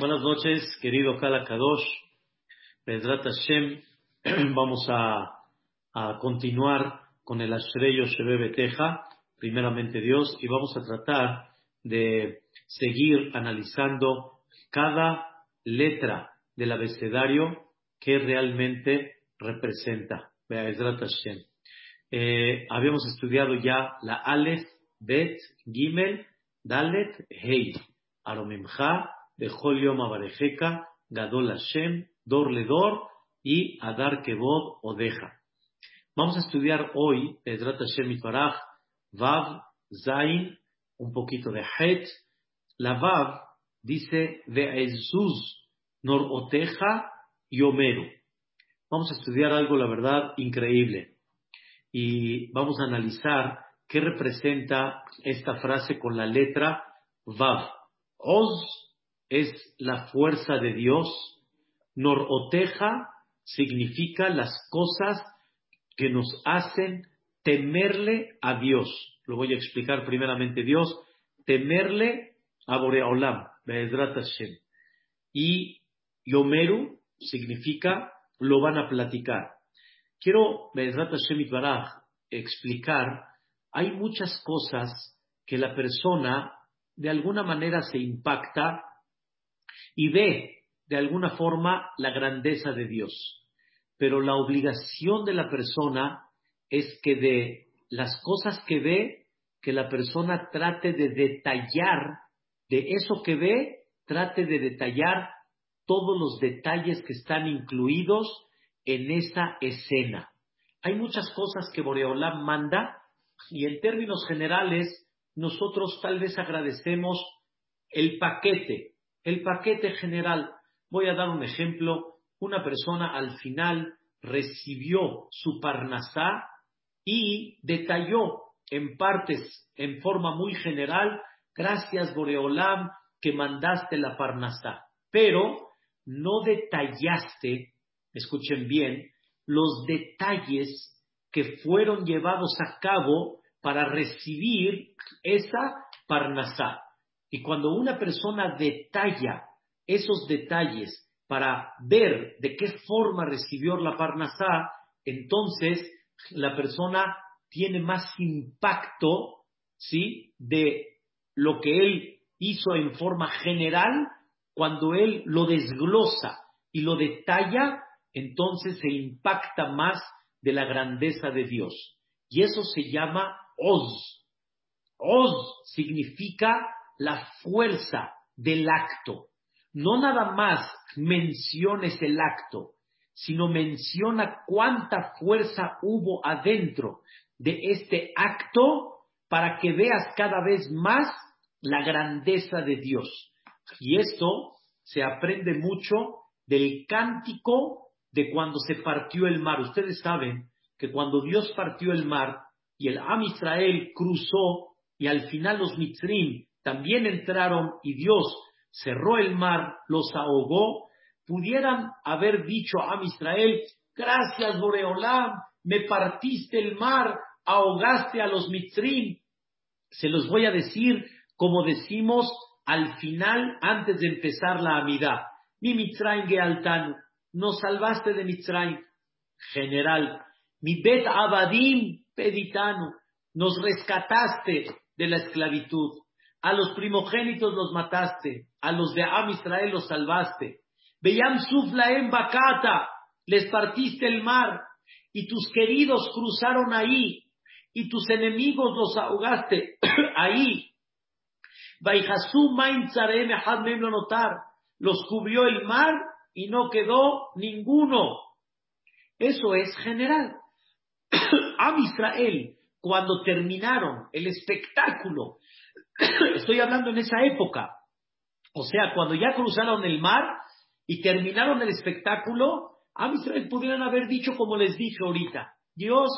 Buenas noches, querido Kala Kadosh. Pedrat Hashem, vamos a, continuar con el Ashreyo Shebe Beteja, primeramente Dios, y vamos a tratar de seguir analizando cada letra del abecedario que realmente representa. Pedrat Hashem. Eh, habíamos estudiado ya la Aleph, Bet, Gimel, Dalet, Hei, Aromimcha, Bechol Yom Abarejeka, Gadol Hashem, Dor Ledor y Adar Kevod Odeja. Vamos a estudiar hoy, Pedrat Hashem Itbaraj, Vav, Zain, un poquito de Het. La Vav dice Ve'ezuz, Nor Oteja y Omeru. Vamos a estudiar algo, la verdad, increíble. Y vamos a analizar qué representa esta frase con la letra Vav. Oz es la fuerza de Dios. Noroteja significa las cosas que nos hacen temerle a Dios. Lo voy a explicar primeramente Dios. Temerle a Boreolam, Be'ezrat Hashem. Y Yomeru significa lo van a platicar. Quiero, Be'ezrat Hashem Itbaraj, explicar, hay muchas cosas que la persona de alguna manera se impacta y ve de alguna forma la grandeza de Dios. Pero la obligación de la persona es que de las cosas que ve, que la persona trate de detallar, de eso que ve, trate de detallar todos los detalles que están incluidos en esa escena. Hay muchas cosas que Boreolam manda y en términos generales nosotros tal vez agradecemos el paquete, el paquete general. Voy a dar un ejemplo. Una persona al final recibió su parnasá y detalló en partes, en forma muy general, gracias Boreolam que mandaste la parnasá. Pero no detallaste, escuchen bien, los detalles que fueron llevados a cabo para recibir esa parnasá. Y cuando una persona detalla esos detalles para ver de qué forma recibió la Parnasá, entonces la persona tiene más impacto, ¿sí? De lo que él hizo en forma general, cuando él lo desglosa y lo detalla, entonces se impacta más de la grandeza de Dios. Y eso se llama Oz. Oz significa la fuerza del acto. No nada más menciones el acto, sino menciona cuánta fuerza hubo adentro de este acto para que veas cada vez más la grandeza de Dios. Y esto se aprende mucho del cántico de cuando se partió el mar. Ustedes saben que cuando Dios partió el mar y el Am Israel cruzó y al final los Mitzrim también entraron y Dios cerró el mar, los ahogó, pudieran haber dicho a Israel, gracias Boreolam, me partiste el mar, ahogaste a los Mitzrim. Se los voy a decir como decimos al final, antes de empezar la amidad. Mi Mitzrayim Gealtanu, nos salvaste de Mitzrayim. General, mi Bet Abadim Peditanu, nos rescataste de la esclavitud. A los primogénitos los mataste, a los de Am Israel los salvaste. Beyam Suflaem Bakata, les partiste el mar, y tus queridos cruzaron ahí, y tus enemigos los ahogaste ahí. notar, los cubrió el mar y no quedó ninguno. Eso es general. Am Israel, cuando terminaron el espectáculo Estoy hablando en esa época. O sea, cuando ya cruzaron el mar y terminaron el espectáculo, a Israel pudieran haber dicho como les dije ahorita, Dios,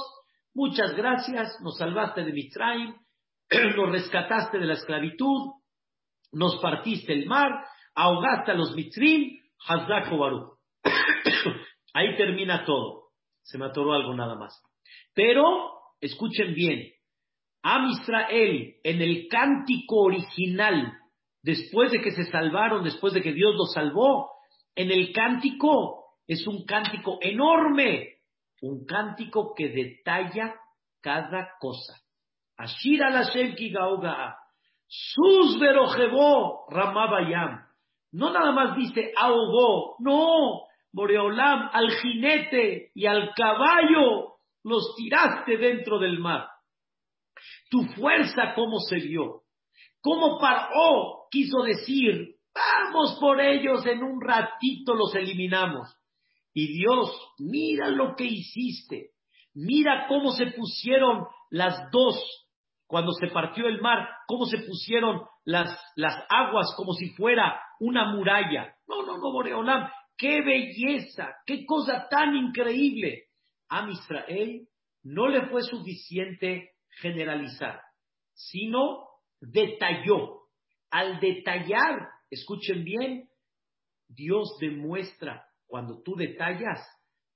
muchas gracias, nos salvaste de Mitzrayim, nos rescataste de la esclavitud, nos partiste el mar, ahogaste a los Mitzrim, Hazak Baruch. Ahí termina todo. Se me atoró algo nada más. Pero, escuchen bien, Am Israel en el cántico original después de que se salvaron, después de que Dios los salvó. En el cántico es un cántico enorme, un cántico que detalla cada cosa. Ashira la Gauga, sus verojebó Ramabayam. No nada más dice ahogó, no, Boreolam, al jinete y al caballo los tiraste dentro del mar. Tu fuerza, ¿cómo se vio? ¿Cómo paró? Quiso decir, vamos por ellos, en un ratito los eliminamos. Y Dios, mira lo que hiciste. Mira cómo se pusieron las dos cuando se partió el mar, cómo se pusieron las, las aguas como si fuera una muralla. No, no, no, Boreolam, qué belleza, qué cosa tan increíble. A Israel no le fue suficiente generalizar, sino detalló. Al detallar, escuchen bien, Dios demuestra, cuando tú detallas,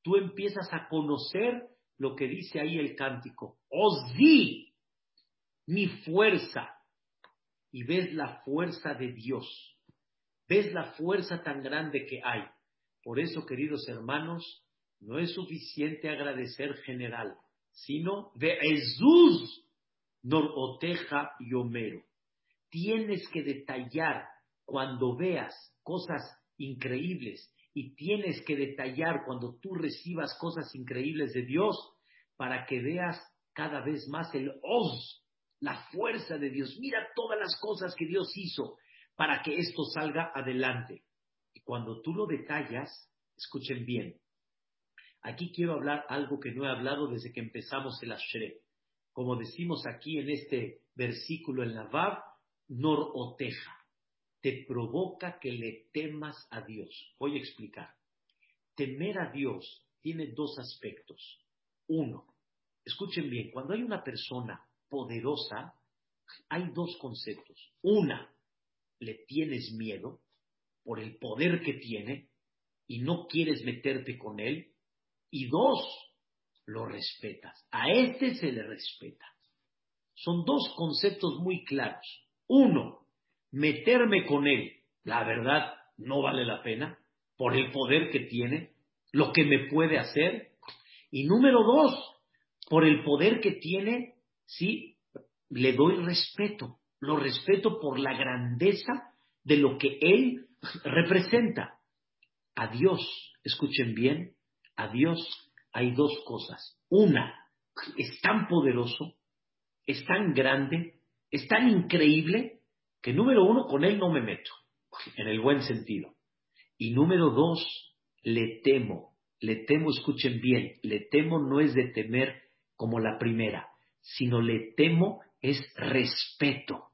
tú empiezas a conocer lo que dice ahí el cántico. Os di mi fuerza. Y ves la fuerza de Dios. Ves la fuerza tan grande que hay. Por eso, queridos hermanos, no es suficiente agradecer general, sino de Jesús noroteja y Homero. Tienes que detallar cuando veas cosas increíbles y tienes que detallar cuando tú recibas cosas increíbles de Dios para que veas cada vez más el Oz, la fuerza de Dios. Mira todas las cosas que Dios hizo para que esto salga adelante. Y cuando tú lo detallas, escuchen bien, Aquí quiero hablar algo que no he hablado desde que empezamos el Ashre. Como decimos aquí en este versículo en la Vav, noroteja. Te provoca que le temas a Dios. Voy a explicar. Temer a Dios tiene dos aspectos. Uno, escuchen bien, cuando hay una persona poderosa, hay dos conceptos. Una, le tienes miedo por el poder que tiene y no quieres meterte con él y dos, lo respetas. A este se le respeta. Son dos conceptos muy claros. Uno, meterme con él, la verdad, no vale la pena por el poder que tiene, lo que me puede hacer. Y número dos, por el poder que tiene, sí, le doy respeto. Lo respeto por la grandeza de lo que él representa. A Dios, escuchen bien, a Dios hay dos cosas. Una, es tan poderoso, es tan grande, es tan increíble, que número uno, con Él no me meto, en el buen sentido. Y número dos, le temo, le temo, escuchen bien, le temo no es de temer como la primera, sino le temo es respeto.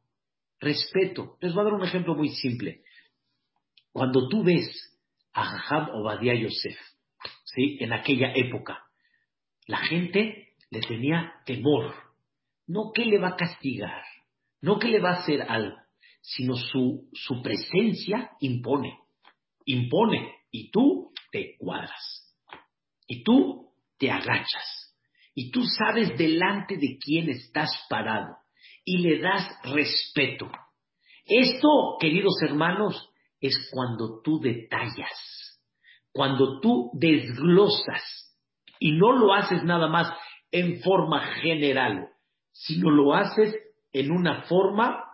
Respeto. Les voy a dar un ejemplo muy simple. Cuando tú ves a Jajam Obadiah Yosef, ¿sí? en aquella época. La gente le tenía temor, no que le va a castigar, no que le va a hacer algo, sino su, su presencia impone, impone, y tú te cuadras, y tú te agachas, y tú sabes delante de quién estás parado, y le das respeto. Esto, queridos hermanos, es cuando tú detallas cuando tú desglosas y no lo haces nada más en forma general, sino lo haces en una forma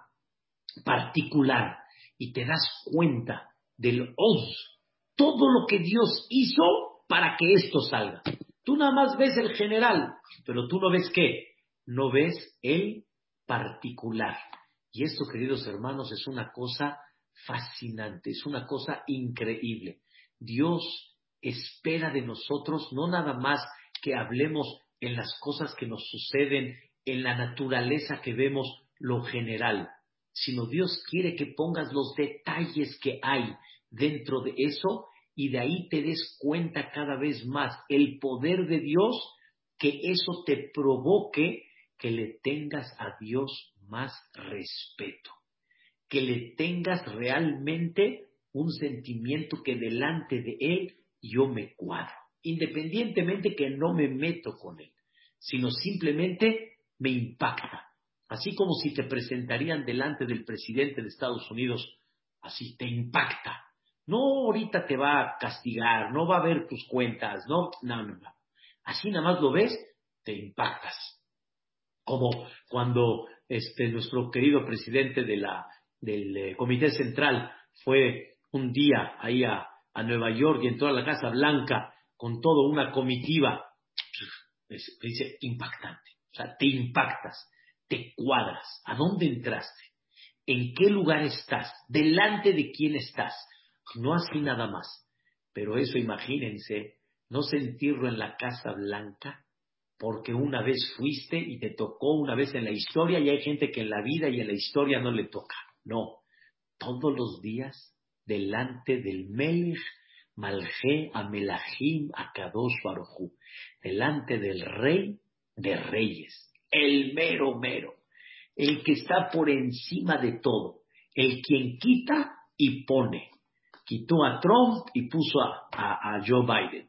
particular y te das cuenta del os, todo lo que Dios hizo para que esto salga. Tú nada más ves el general, pero tú no ves qué, no ves el particular. Y esto, queridos hermanos, es una cosa fascinante, es una cosa increíble. Dios espera de nosotros no nada más que hablemos en las cosas que nos suceden, en la naturaleza que vemos, lo general, sino Dios quiere que pongas los detalles que hay dentro de eso y de ahí te des cuenta cada vez más el poder de Dios, que eso te provoque que le tengas a Dios más respeto, que le tengas realmente un sentimiento que delante de Él yo me cuadro, independientemente que no me meto con Él, sino simplemente me impacta. así como si te presentarían delante del presidente de Estados Unidos, así te impacta. No ahorita te va a castigar, no va a ver tus cuentas, no, no, no, no. Así nada más lo ves, te impactas. Como cuando este, nuestro querido presidente de la, del eh, Comité Central fue un día ahí a, a Nueva York y entró a la Casa Blanca con toda una comitiva, dice impactante. O sea, te impactas, te cuadras. ¿A dónde entraste? ¿En qué lugar estás? ¿Delante de quién estás? No así nada más. Pero eso imagínense, no sentirlo en la Casa Blanca, porque una vez fuiste y te tocó una vez en la historia y hay gente que en la vida y en la historia no le toca. No, todos los días delante del Melech Malje Amelahim Akadosh Baruchu, delante del Rey de Reyes, el mero mero, el que está por encima de todo, el quien quita y pone. Quitó a Trump y puso a, Joe Biden,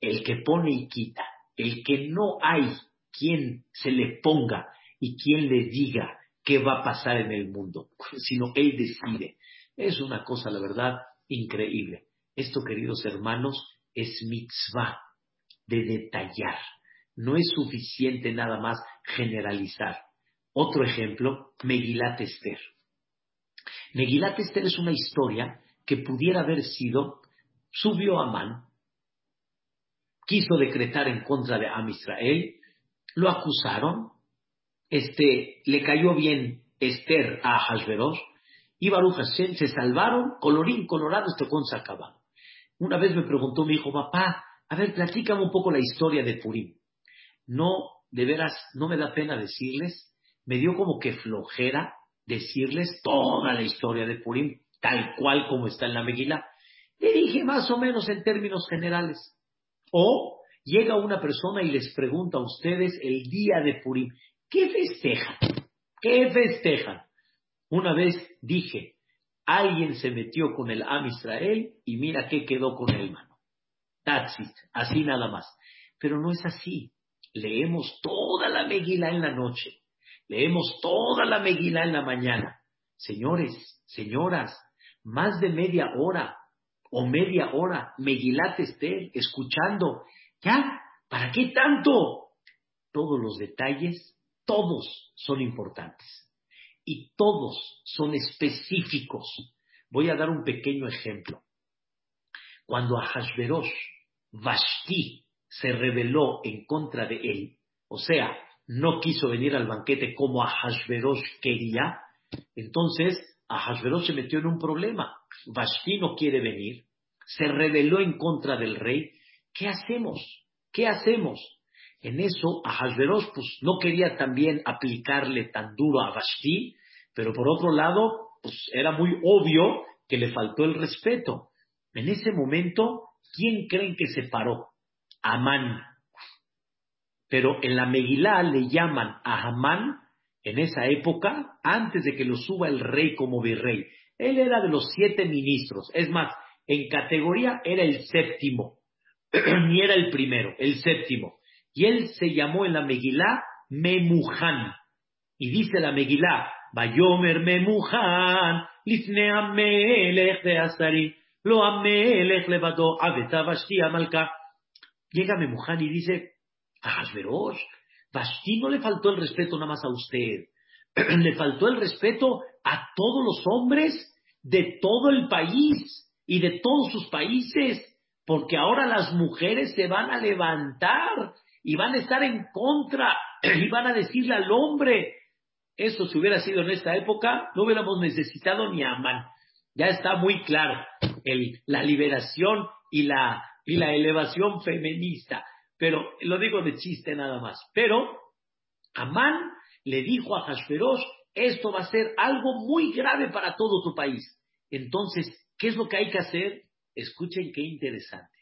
el que pone y quita, el que no hay quien se le ponga y quien le diga qué va a pasar en el mundo, sino él decide. Es una cosa, la verdad, increíble. Esto, queridos hermanos, es mitzvah de detallar. No es suficiente nada más generalizar. Otro ejemplo, Megilat Esther. Megilat Esther es una historia que pudiera haber sido, subió Amán, quiso decretar en contra de Am Israel, lo acusaron, este, le cayó bien Esther a Hashverosh, y Baruch Hashem se salvaron, colorín colorado, este con se. Una vez me preguntó mi hijo, papá, a ver, platícame un poco la historia de Purim. No, de veras, no me da pena decirles, me dio como que flojera decirles toda la historia de Purim, tal cual como está en la Megilá. Le dije más o menos en términos generales. O llega una persona y les pregunta a ustedes el día de Purim, ¿qué festejan? ¿Qué festejan? Una vez dije, alguien se metió con el Am Israel y mira qué quedó con él, mano. That's así nada más. Pero no es así. Leemos toda la Megilá en la noche. Leemos toda la Megilá en la mañana. Señores, señoras, más de media hora o media hora, Megilá Esther, escuchando. ¿Ya? ¿Para qué tanto? Todos los detalles, todos son importantes y todos son específicos. Voy a dar un pequeño ejemplo. Cuando Ahashverosh, Vashti, se rebeló en contra de él, o sea, no quiso venir al banquete como Ahashverosh quería, entonces Ahashverosh se metió en un problema. Vashti no quiere venir, se rebeló en contra del rey. ¿Qué hacemos? ¿Qué hacemos? En eso, Ahasverosh pues, no quería también aplicarle tan duro a Vashti, pero por otro lado, pues era muy obvio que le faltó el respeto. En ese momento, ¿quién creen que se paró? Amán. Pero en la Megilá le llaman a Amán en esa época, antes de que lo suba el rey como virrey. Él era de los siete ministros. Es más, en categoría era el séptimo. Ni era el primero, el séptimo. Y él se llamó en la Megilá Memuján. Y dice la Megilá, Bayomer Memujan, Lifne Amelech de Asari, Lo Amelech levadó Abeta Vashti Amalka. Llega Memujan y dice, a Hasberosh, Vashti no le faltó el respeto nada más a usted, le faltó el respeto a todos los hombres de todo el país y de todos sus países, porque ahora las mujeres se van a levantar y van a estar en contra y van a decirle al hombre, eso si hubiera sido en esta época, no hubiéramos necesitado ni a Amán. Ya está muy claro la liberación y la, y elevación feminista. Pero lo digo de chiste nada más. Pero Amán le dijo a Hashverosh, esto va a ser algo muy grave para todo tu país. Entonces, ¿qué es lo que hay que hacer? Escuchen qué interesante.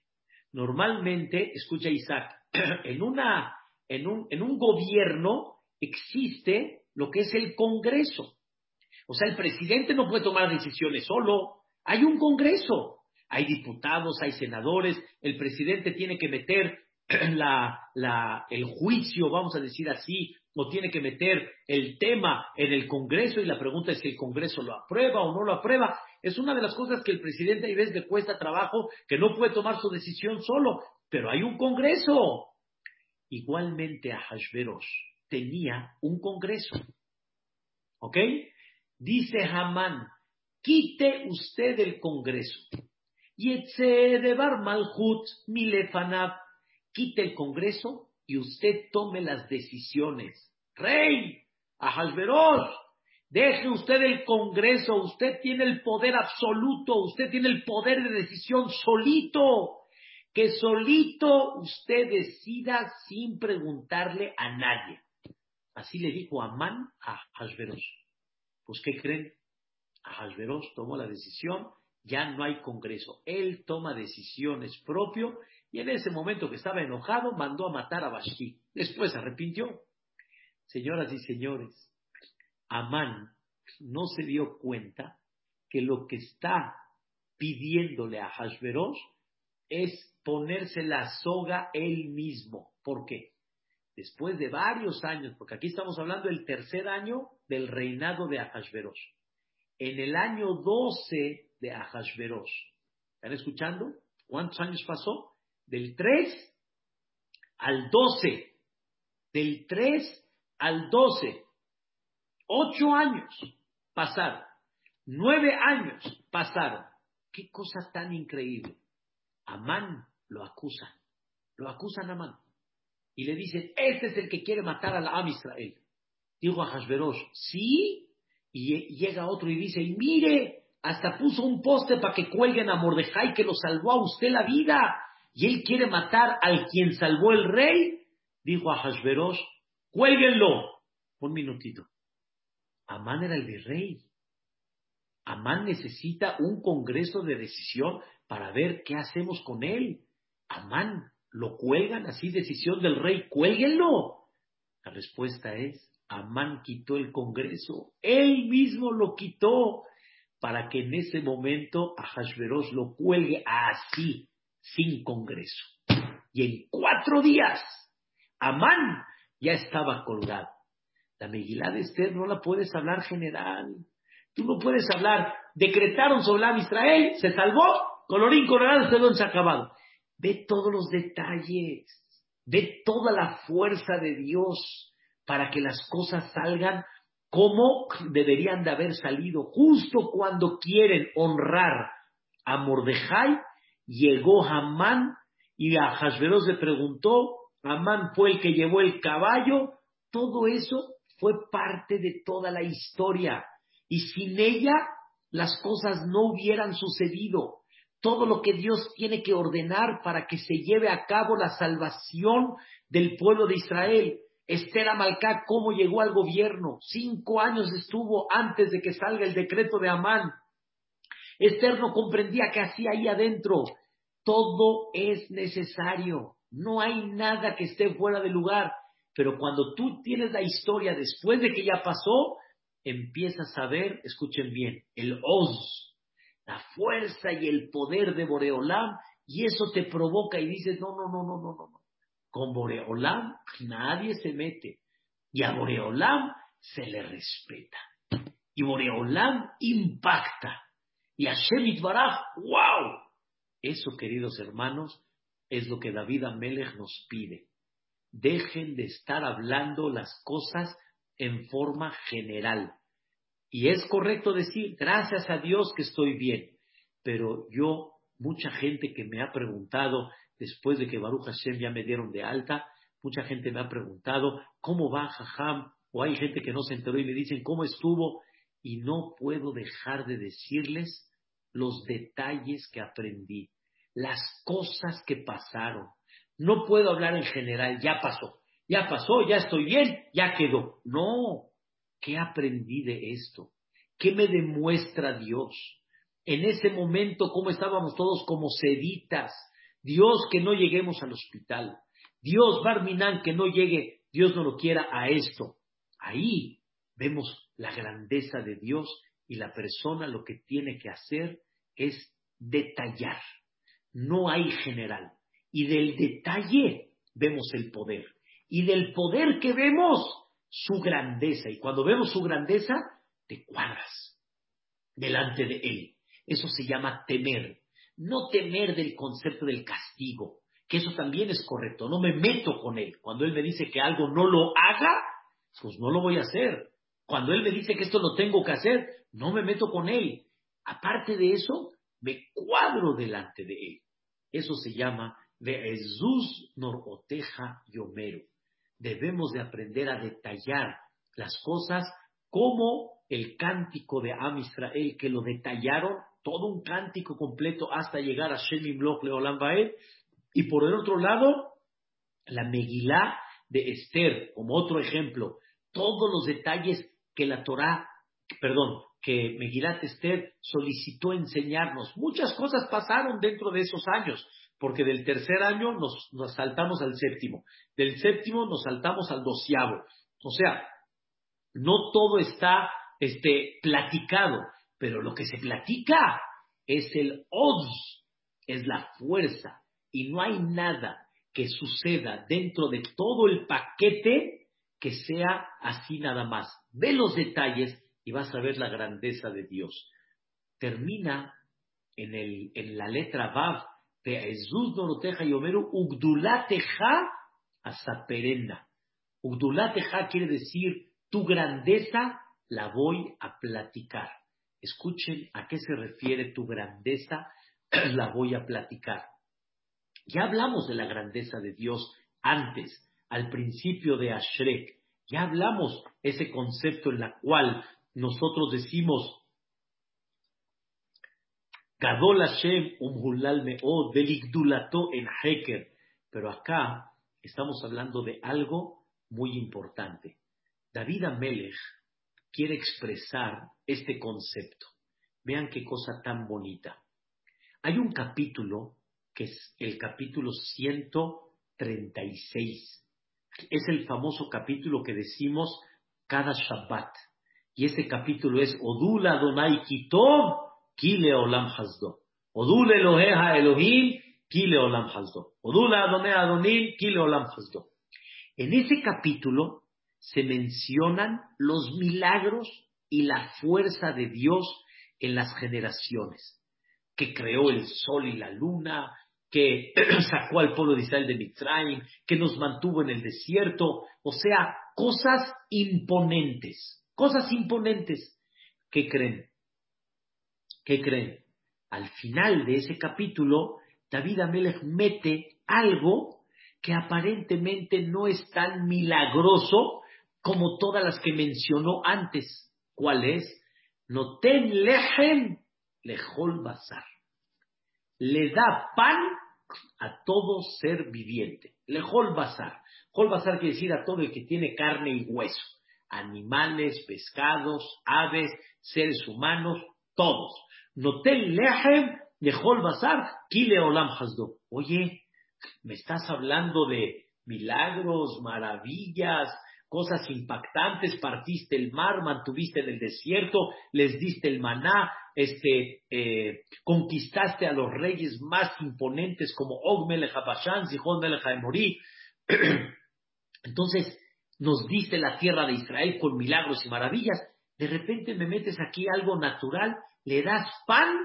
Normalmente, escucha Isaac, en, una, en, un, en un gobierno existe lo que es el Congreso. O sea, el presidente no puede tomar decisiones solo. Hay un Congreso. Hay diputados, hay senadores. El presidente tiene que meter la, la, el juicio, vamos a decir así, o tiene que meter el tema en el Congreso y la pregunta es si el Congreso lo aprueba o no lo aprueba. Es una de las cosas que el presidente a veces le cuesta trabajo, que no puede tomar su decisión solo, pero hay un Congreso. Igualmente a Hashverosh tenía un Congreso. ¿Ok? Dice Hamán, quite usted el Congreso. Y de Bar Malhut Milefanab, quite el Congreso y usted tome las decisiones. Rey, a deje usted el Congreso, usted tiene el poder absoluto, usted tiene el poder de decisión solito, que solito usted decida sin preguntarle a nadie. Así le dijo Amán a Hashverosh. Pues, ¿qué creen? A tomó la decisión, ya no hay Congreso. Él toma decisiones propio y en ese momento que estaba enojado, mandó a matar a Bashti. Después se arrepintió. Señoras y señores, Amán no se dio cuenta que lo que está pidiéndole a Hashverosh es ponerse la soga él mismo. ¿Por qué? Después de varios años, porque aquí estamos hablando del tercer año del reinado de Ahasverosh. En el año 12 de Ahasverosh, ¿están escuchando? ¿Cuántos años pasó? Del 3 al 12. Del 3 al 12. Ocho años pasaron. Nueve años pasaron. Qué cosa tan increíble. Amán lo acusan. Lo acusan a Amán. Y le dicen, este es el que quiere matar a la Am Israel. Digo a Hashverosh, ¿sí? Y llega otro y dice, y mire, hasta puso un poste para que cuelguen a Mordejai que lo salvó a usted la vida y él quiere matar al quien salvó el rey, dijo a Hashverosh, cuélguenlo. Un minutito. Amán era el virrey. Amán necesita un congreso de decisión para ver qué hacemos con él. Amán, ¿lo cuelgan así decisión del rey? Cuélguenlo. La respuesta es, Amán quitó el congreso. Él mismo lo quitó para que en ese momento a Hashverosh lo cuelgue así sin Congreso. Y en cuatro días, Amán ya estaba colgado. La Megilá de Esther no la puedes hablar general. Tú no puedes hablar, decretaron sobre Israel, se salvó, colorín colorado, este se ha acabado. Ve todos los detalles, ve toda la fuerza de Dios para que las cosas salgan como deberían de haber salido, justo cuando quieren honrar a Mordejai llegó Hamán y a Hashverosh le preguntó, Hamán fue el que llevó el caballo, todo eso fue parte de toda la historia y sin ella las cosas no hubieran sucedido. Todo lo que Dios tiene que ordenar para que se lleve a cabo la salvación del pueblo de Israel. Esther Amalcá, cómo llegó al gobierno. Cinco años estuvo antes de que salga el decreto de Amán. Esther no comprendía qué hacía ahí adentro. Todo es necesario. No hay nada que esté fuera de lugar. Pero cuando tú tienes la historia después de que ya pasó, empiezas a ver, escuchen bien, el Oz, la fuerza y el poder de Boreolam, y eso te provoca y dices, no, no, no, no, no, no. Con Boreolam nadie se mete. Y a Boreolam se le respeta. Y Boreolam impacta. Y a Shemit Baraj, wow. Eso, queridos hermanos, es lo que David Amelech nos pide. Dejen de estar hablando las cosas en forma general. Y es correcto decir, gracias a Dios que estoy bien. Pero yo, mucha gente que me ha preguntado, después de que Baruch Hashem ya me dieron de alta, mucha gente me ha preguntado, ¿cómo va Jajam? O hay gente que no se enteró y me dicen, ¿cómo estuvo? y no puedo dejar de decirles los detalles que aprendí, las cosas que pasaron. No puedo hablar en general, ya pasó, ya pasó, ya estoy bien, ya quedó. No, ¿qué aprendí de esto? ¿Qué me demuestra Dios? En ese momento, ¿cómo estábamos todos como seditas? Dios, que no lleguemos al hospital. Dios, Barminan, que no llegue, Dios no lo quiera a esto. Ahí vemos la grandeza de Dios y la persona lo que tiene que hacer es detallar. No hay general. Y del detalle vemos el poder. Y del poder que vemos su grandeza. Y cuando vemos su grandeza, te cuadras delante de Él. Eso se llama temer. No temer del concepto del castigo, que eso también es correcto. No me meto con Él. Cuando Él me dice que algo no lo haga, pues no lo voy a hacer. Cuando Él me dice que esto lo tengo que hacer, no me meto con Él. Aparte de eso, me cuadro delante de Él. Eso se llama de Jesús Noroteja Yomero. Debemos de aprender a detallar las cosas como el cántico de Am Israel, que lo detallaron, todo un cántico completo hasta llegar a Shemim Loch Leolam Y por el otro lado, la Megilá de Esther, como otro ejemplo, todos los detalles que la Torá, perdón, que Megilat Esther solicitó enseñarnos. Muchas cosas pasaron dentro de esos años, porque del tercer año nos, saltamos al séptimo, del séptimo nos saltamos al doceavo. O sea, no todo está este, platicado, pero lo que se platica es el odds, es la fuerza, y no hay nada que suceda dentro de todo el paquete que sea así nada más. Ve los detalles y vas a ver la grandeza de Dios. Termina en, el, en la letra Vav Jesús Doroteja y Homero, Ugdulateja hasta perenda. Ugdulateja quiere decir tu grandeza la voy a platicar. Escuchen a qué se refiere tu grandeza, la voy a platicar. Ya hablamos de la grandeza de Dios antes, al principio de Ashrek. Ya hablamos ese concepto en la cual nosotros decimos, Gadol Hashem umhulal me'od deligdulato en Heker. Pero acá estamos hablando de algo muy importante. David Amelech quiere expresar este concepto. Vean qué cosa tan bonita. Hay un capítulo que es el capítulo 136. Es el famoso capítulo que decimos cada Shabbat. Y ese capítulo es Odula Adonai Kitov Kile Olam Hazdo. Odule Eloheja Elohim Kile Olam Hazdo. Odula Adonai Adonim Kile Olam Hazdo. En ese capítulo se mencionan los milagros y la fuerza de Dios en las generaciones. Que creó el sol y la luna, que sacó al pueblo de Israel de Mitzrayim, que nos mantuvo en el desierto, o sea, cosas imponentes. Cosas imponentes. ¿Qué creen? ¿Qué creen? Al final de ese capítulo, David Amelech mete algo que aparentemente no es tan milagroso como todas las que mencionó antes. ¿Cuál es? Noten lehem lejol bazar. Le da pan a todo ser viviente. Lejol bazar. Bazar quiere decir a todo el que tiene carne y hueso animales, pescados, aves, seres humanos, todos. Notel lehem hol bazar, kile olam hasdo. Oye, me estás hablando de milagros, maravillas, cosas impactantes, partiste el mar, mantuviste en el desierto, les diste el maná, este, eh, conquistaste a los reyes más imponentes como Og Habashan, Zihon Melech Entonces, nos diste la tierra de Israel con milagros y maravillas, de repente me metes aquí algo natural, le das pan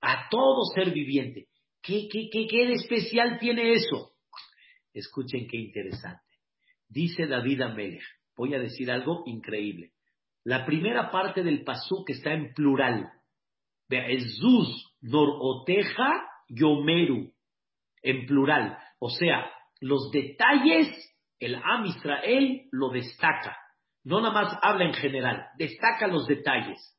a todo ser viviente. ¿Qué, qué, qué, qué de especial tiene eso? Escuchen qué interesante. Dice David Amelech, voy a decir algo increíble. La primera parte del pasú que está en plural, Jesús Noroteja Yomeru, en plural. O sea, los detalles el Am Israel lo destaca. No nada más habla en general, destaca los detalles.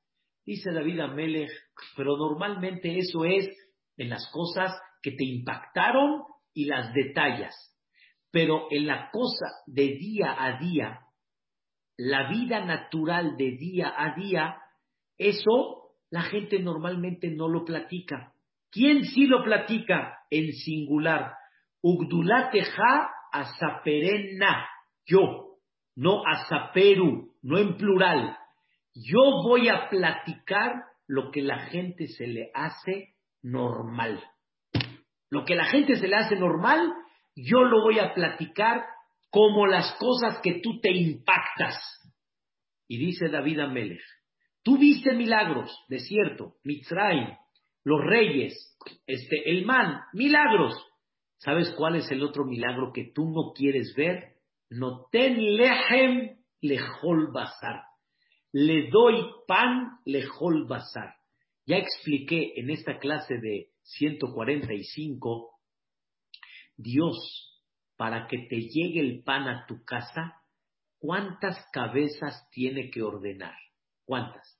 Dice David Amelech, pero normalmente eso es en las cosas que te impactaron y las detallas. Pero en la cosa de día a día, la vida natural de día a día, eso la gente normalmente no lo platica. ¿Quién sí lo platica? En singular. Ugdulateja asaperena, yo, no asaperu, no en plural. Yo voy a platicar lo que la gente se le hace normal. Lo que la gente se le hace normal, yo lo voy a platicar como las cosas que tú te impactas. Y dice David Amelech, tú viste milagros, desierto, Mitzrayim, los reyes, este, el man, milagros. ¿Sabes cuál es el otro milagro que tú no quieres ver? No ten lehem lejol bazar. Le doy pan lejol bazar. Ya expliqué en esta clase de 145, Dios para que te llegue el pan a tu casa, ¿cuántas cabezas tiene que ordenar? ¿Cuántas?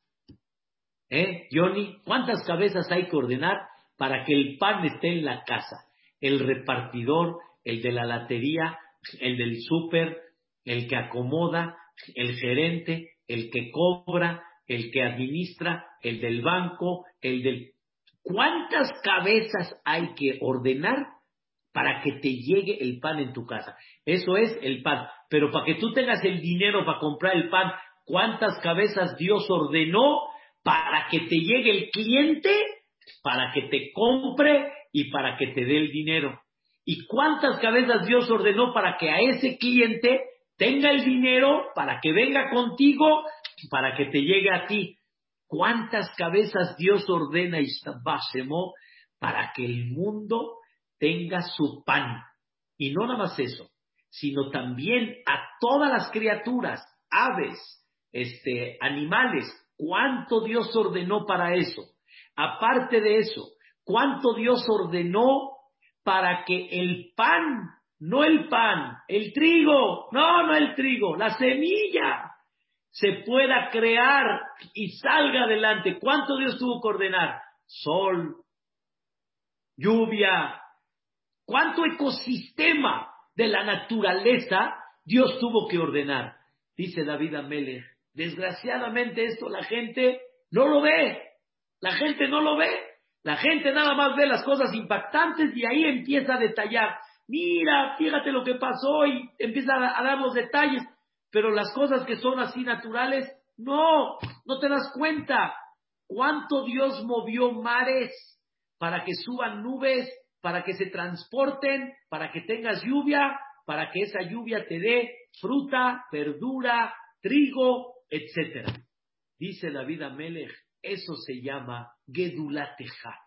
¿Eh, Johnny? ¿Cuántas cabezas hay que ordenar para que el pan esté en la casa? El repartidor, el de la latería, el del súper, el que acomoda, el gerente, el que cobra, el que administra, el del banco, el del... ¿Cuántas cabezas hay que ordenar para que te llegue el pan en tu casa. Eso es el pan. Pero para que tú tengas el dinero para comprar el pan, ¿cuántas cabezas Dios ordenó para que te llegue el cliente, para que te compre y para que te dé el dinero? ¿Y cuántas cabezas Dios ordenó para que a ese cliente tenga el dinero, para que venga contigo, para que te llegue a ti? ¿Cuántas cabezas Dios ordena y para que el mundo tenga su pan. Y no nada más eso, sino también a todas las criaturas, aves, este, animales, cuánto Dios ordenó para eso. Aparte de eso, cuánto Dios ordenó para que el pan, no el pan, el trigo, no, no el trigo, la semilla, se pueda crear y salga adelante. ¿Cuánto Dios tuvo que ordenar? Sol, lluvia, ¿Cuánto ecosistema de la naturaleza Dios tuvo que ordenar? Dice David Amelech. Desgraciadamente esto la gente no lo ve. La gente no lo ve. La gente nada más ve las cosas impactantes y ahí empieza a detallar. Mira, fíjate lo que pasó y empieza a dar los detalles. Pero las cosas que son así naturales, no, no te das cuenta. ¿Cuánto Dios movió mares para que suban nubes para que se transporten, para que tengas lluvia, para que esa lluvia te dé fruta, verdura, trigo, etc. Dice David Amelech, eso se llama Gedulateja.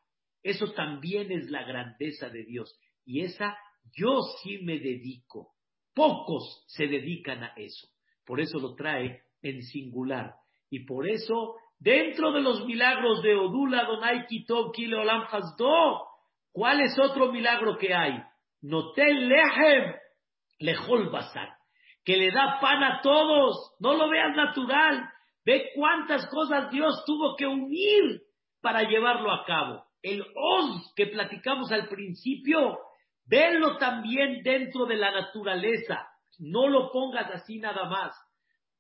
Eso también es la grandeza de Dios. Y esa yo sí me dedico. Pocos se dedican a eso. Por eso lo trae en singular. Y por eso, dentro de los milagros de Odula, Donai, Kitov, Kile, Olam, Hasdo, ¿Cuál es otro milagro que hay? Notel lehem lejol basar, que le da pan a todos. No lo veas natural. Ve cuántas cosas Dios tuvo que unir para llevarlo a cabo. El os que platicamos al principio, venlo también dentro de la naturaleza. No lo pongas así nada más.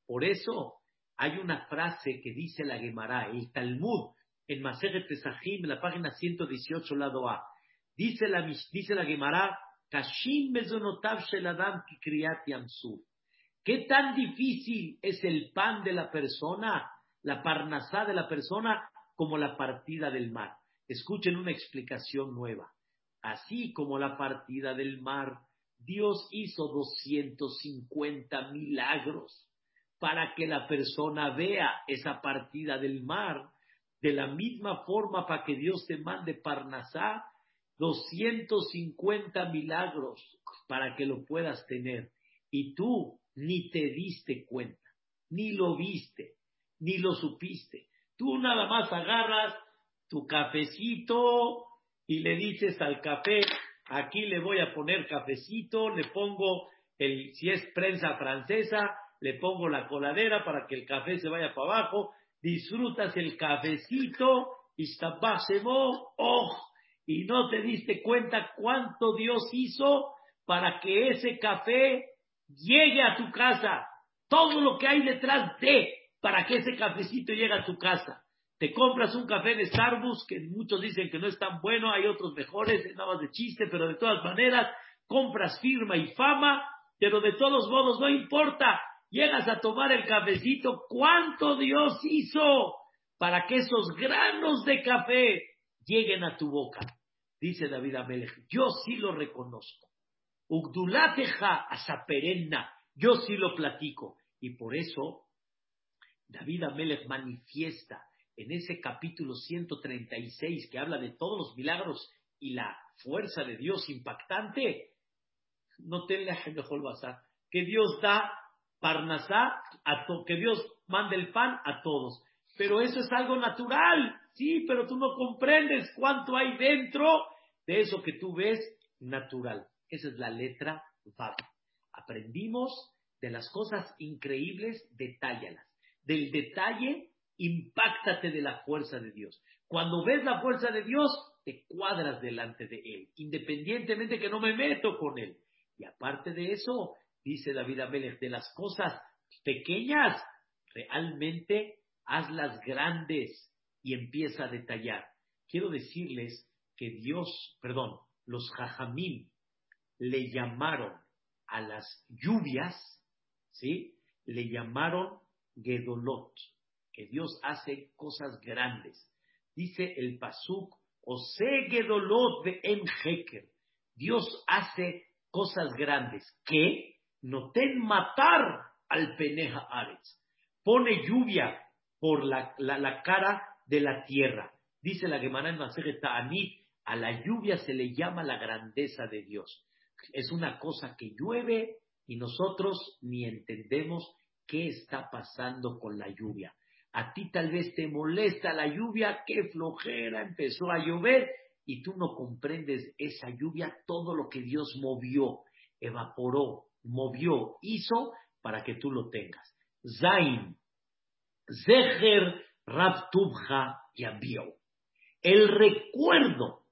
Por eso hay una frase que dice la Gemara, el Talmud, en Maseret Pesachim, la página 118, lado A. Dice la, dice la Gemara, Kashim mezonotav sheladam kikriyat yamsu. ¿Qué tan difícil es el pan de la persona, la parnasá de la persona, como la partida del mar? Escuchen una explicación nueva. Así como la partida del mar, Dios hizo 250 milagros para que la persona vea esa partida del mar. De la misma forma, para que Dios te mande parnasá, 250 milagros para que lo puedas tener. Y tú ni te diste cuenta, ni lo viste, ni lo supiste. Tú nada más agarras tu cafecito y le dices al café, aquí le voy a poner cafecito, le pongo el, si es prensa francesa, le pongo la coladera para que el café se vaya para abajo, disfrutas el cafecito, y oh, y no te diste cuenta cuánto Dios hizo para que ese café llegue a tu casa. Todo lo que hay detrás de para que ese cafecito llegue a tu casa. Te compras un café de Starbucks, que muchos dicen que no es tan bueno, hay otros mejores, nada más de chiste, pero de todas maneras, compras firma y fama, pero de todos modos no importa, llegas a tomar el cafecito, ¿cuánto Dios hizo para que esos granos de café lleguen a tu boca? Dice David Amelech, yo sí lo reconozco. Ugdulateja asaperenna. Yo sí lo platico. Y por eso David Amelech manifiesta en ese capítulo 136 que habla de todos los milagros y la fuerza de Dios impactante, no te mejor basar, que Dios da parnasá, a que Dios manda el pan a todos. Pero eso es algo natural, sí, pero tú no comprendes cuánto hay dentro de eso que tú ves natural. Esa es la letra Vav. Aprendimos de las cosas increíbles, detállalas. Del detalle, impactate de la fuerza de Dios. Cuando ves la fuerza de Dios, te cuadras delante de Él, independientemente que no me meto con Él. Y aparte de eso, dice David Amelech, de las cosas pequeñas, realmente hazlas grandes y empieza a detallar. Quiero decirles que Dios, perdón, los jajamín le llamaron a las lluvias, ¿sí? Le llamaron Gedolot, que Dios hace cosas grandes. Dice el Pasuk, Ose Gedolot de Heker. Dios hace cosas grandes que noten matar al Peneja Aretz. Pone lluvia por la, cara de la tierra. Dice la Gemara en Masejet Ta'anit, a la lluvia se le llama la grandeza de Dios. Es una cosa que llueve y nosotros ni entendemos qué está pasando con la lluvia. A ti tal vez te molesta la lluvia, qué flojera, empezó a llover y tú no comprendes esa lluvia, todo lo que Dios movió, evaporó, movió, hizo para que tú lo tengas. Zain, Zeher Rabtubja Yabiu. El recuerdo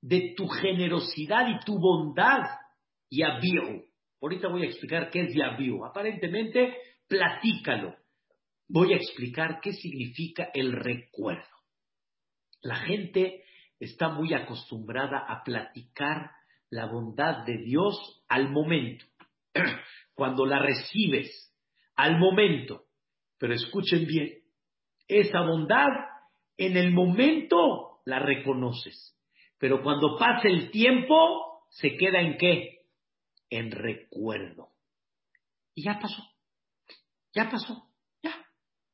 de tu generosidad y tu bondad, Yabiu. Ahorita voy a explicar qué es Yabiu. Aparentemente, platícalo. Voy a explicar qué significa el recuerdo. La gente está muy acostumbrada a platicar la bondad de Dios al momento. Cuando la recibes, al momento. Pero escuchen bien, esa bondad en el momento la reconoces. Pero cuando pasa el tiempo, se queda en qué? En recuerdo. Y ya pasó. Ya pasó.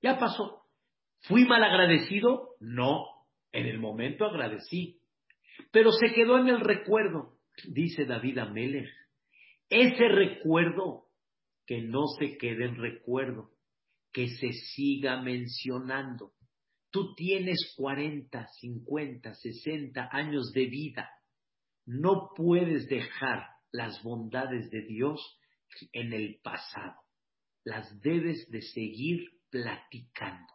Ya. Pasó. ¿Fui mal agradecido? No. En el momento agradecí. Pero se quedó en el recuerdo, dice David Amelech. Ese recuerdo, que no se quede en recuerdo, que se siga mencionando. Tú tienes 40, 50, 60 años de vida. No puedes dejar las bondades de Dios en el pasado. Las debes de seguir platicando.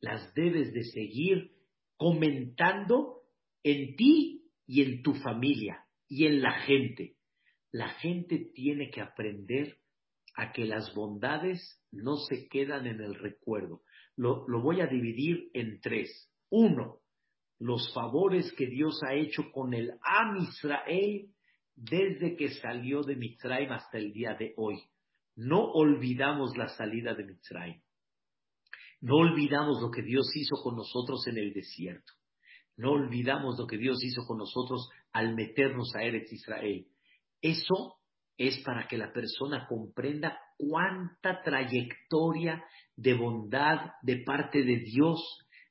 Las debes de seguir comentando en ti y en tu familia y en la gente. La gente tiene que aprender a que las bondades no se quedan en el recuerdo. Lo, voy a dividir en tres. Uno, los favores que Dios ha hecho con el Am Israel desde que salió de Mitzrayim hasta el día de hoy. No olvidamos la salida de Mitzrayim. No olvidamos lo que Dios hizo con nosotros en el desierto. No olvidamos lo que Dios hizo con nosotros al meternos a Eretz Israel. Eso es para que la persona comprenda cuánta trayectoria de bondad de parte de Dios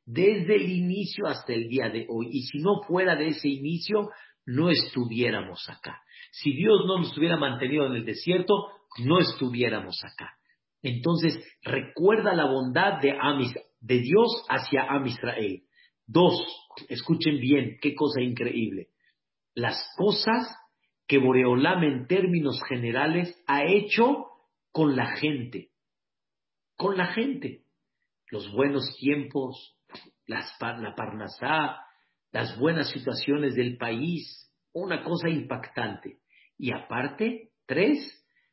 desde el inicio hasta el día de hoy. Y si no fuera de ese inicio, no estuviéramos acá. Si Dios no nos hubiera mantenido en el desierto, no estuviéramos acá. Entonces, recuerda la bondad de, de Dios hacia Am Israel. Dos, escuchen bien, qué cosa increíble. Las cosas que Boreolam en términos generales ha hecho con la gente. Con la gente. Los buenos tiempos, la parnasá, las buenas situaciones del país, una cosa impactante. Y aparte, tres,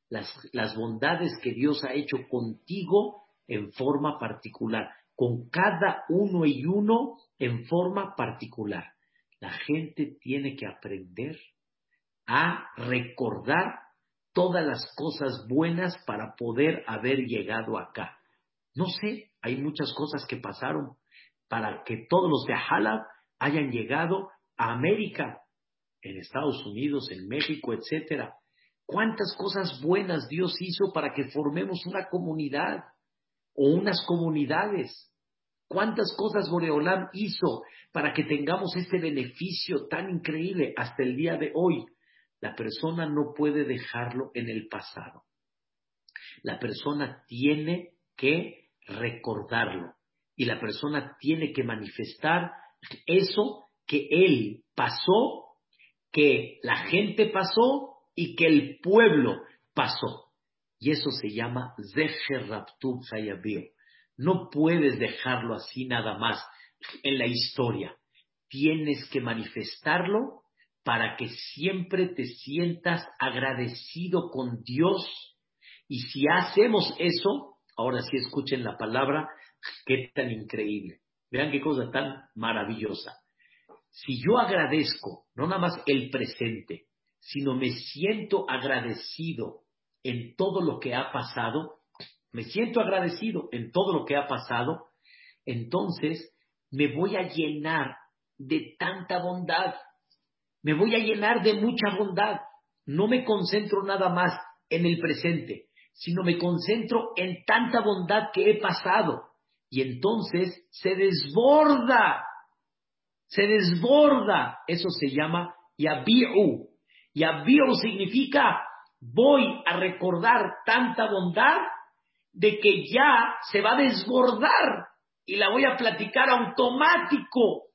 las, las bondades que Dios ha hecho contigo en forma particular, con cada uno y uno en forma particular. La gente tiene que aprender a recordar todas las cosas buenas para poder haber llegado acá. No sé, hay muchas cosas que pasaron para que todos los de Halab hayan llegado a América, en Estados Unidos, en México, etcétera. ¿Cuántas cosas buenas Dios hizo para que formemos una comunidad o unas comunidades? ¿Cuántas cosas Boreolam hizo para que tengamos este beneficio tan increíble hasta el día de hoy? La persona no puede dejarlo en el pasado. La persona tiene que recordarlo y la persona tiene que manifestar eso que él pasó, que la gente pasó y que el pueblo pasó. Y eso se llama Zecher Raptub No puedes dejarlo así nada más en la historia. Tienes que manifestarlo para que siempre te sientas agradecido con Dios. Y si hacemos eso, ahora sí escuchen la palabra, qué tan increíble. Vean qué cosa tan maravillosa. Si yo agradezco, no nada más el presente, sino me siento agradecido en todo lo que ha pasado, me siento agradecido en todo lo que ha pasado, entonces me voy a llenar de tanta bondad, me voy a llenar de mucha bondad. No me concentro nada más en el presente, sino me concentro en tanta bondad que he pasado. Y entonces se desborda, se desborda. Eso se llama yabi'u. Yabi'u significa voy a recordar tanta bondad de que ya se va a desbordar y la voy a platicar automático.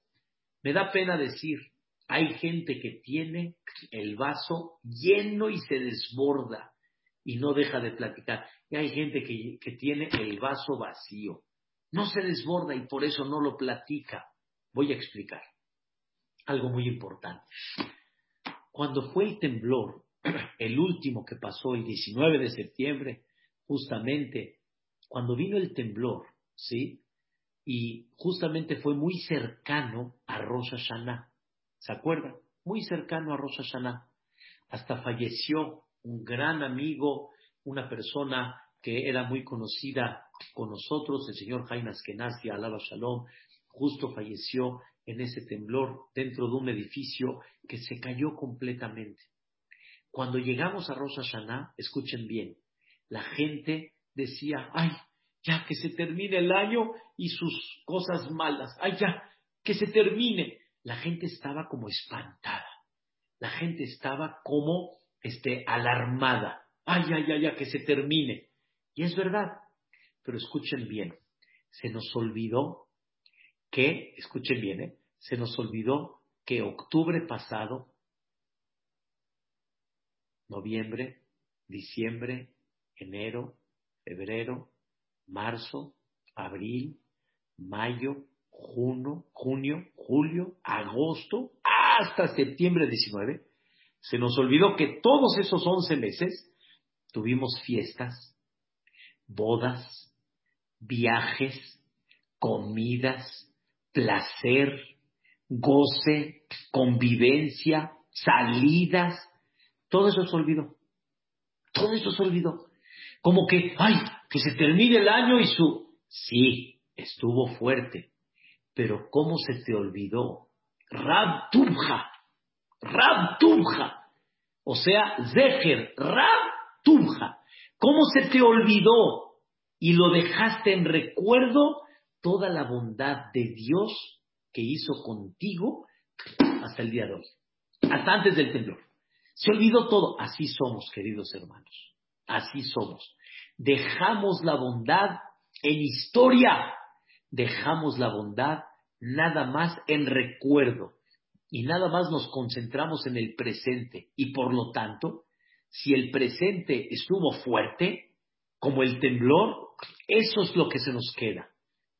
Me da pena decir, hay gente que tiene el vaso lleno y se desborda y no deja de platicar. Y hay gente que, que tiene el vaso vacío. No se desborda y por eso no lo platica. Voy a explicar algo muy importante. Cuando fue el temblor, el último que pasó el 19 de septiembre, justamente, cuando vino el temblor, ¿sí? Y justamente fue muy cercano a Rosh Hashanah. ¿Se acuerdan? Muy cercano a Rosh Hashanah. Hasta falleció un gran amigo, una persona que era muy conocida con nosotros, el señor Jaime Askenazi, alaba Shalom, justo falleció en ese temblor dentro de un edificio que se cayó completamente. Cuando llegamos a Rosh Hashanah, escuchen bien, la gente decía, ay, ya que se termine el año y sus cosas malas, ay, ya, que se termine. La gente estaba como espantada, la gente estaba como este, alarmada, ay, ay, ay, ya que se termine. Y es verdad, pero escuchen bien, se nos olvidó que, escuchen bien, ¿eh? Se nos olvidó que octubre pasado, noviembre, diciembre, enero, febrero, marzo, abril, mayo, junio, junio, julio, agosto, hasta septiembre 19, se nos olvidó que todos esos 11 meses tuvimos fiestas, bodas, viajes, comidas, placer, goce, convivencia, salidas, todo eso se olvidó. Todo eso se olvidó. Como que, ay, que se termine el año y su... Sí, estuvo fuerte, pero ¿cómo se te olvidó? Rab Tubja, Rab Tubja, o sea, Zeher, Rab Tubja. ¿Cómo se te olvidó y lo dejaste en recuerdo toda la bondad de Dios que hizo contigo hasta el día de hoy, hasta antes del temblor? Se olvidó todo. Así somos, queridos hermanos. Así somos. Dejamos la bondad en historia. Dejamos la bondad nada más en recuerdo. Y nada más nos concentramos en el presente. Y por lo tanto, si el presente estuvo fuerte, como el temblor, eso es lo que se nos queda.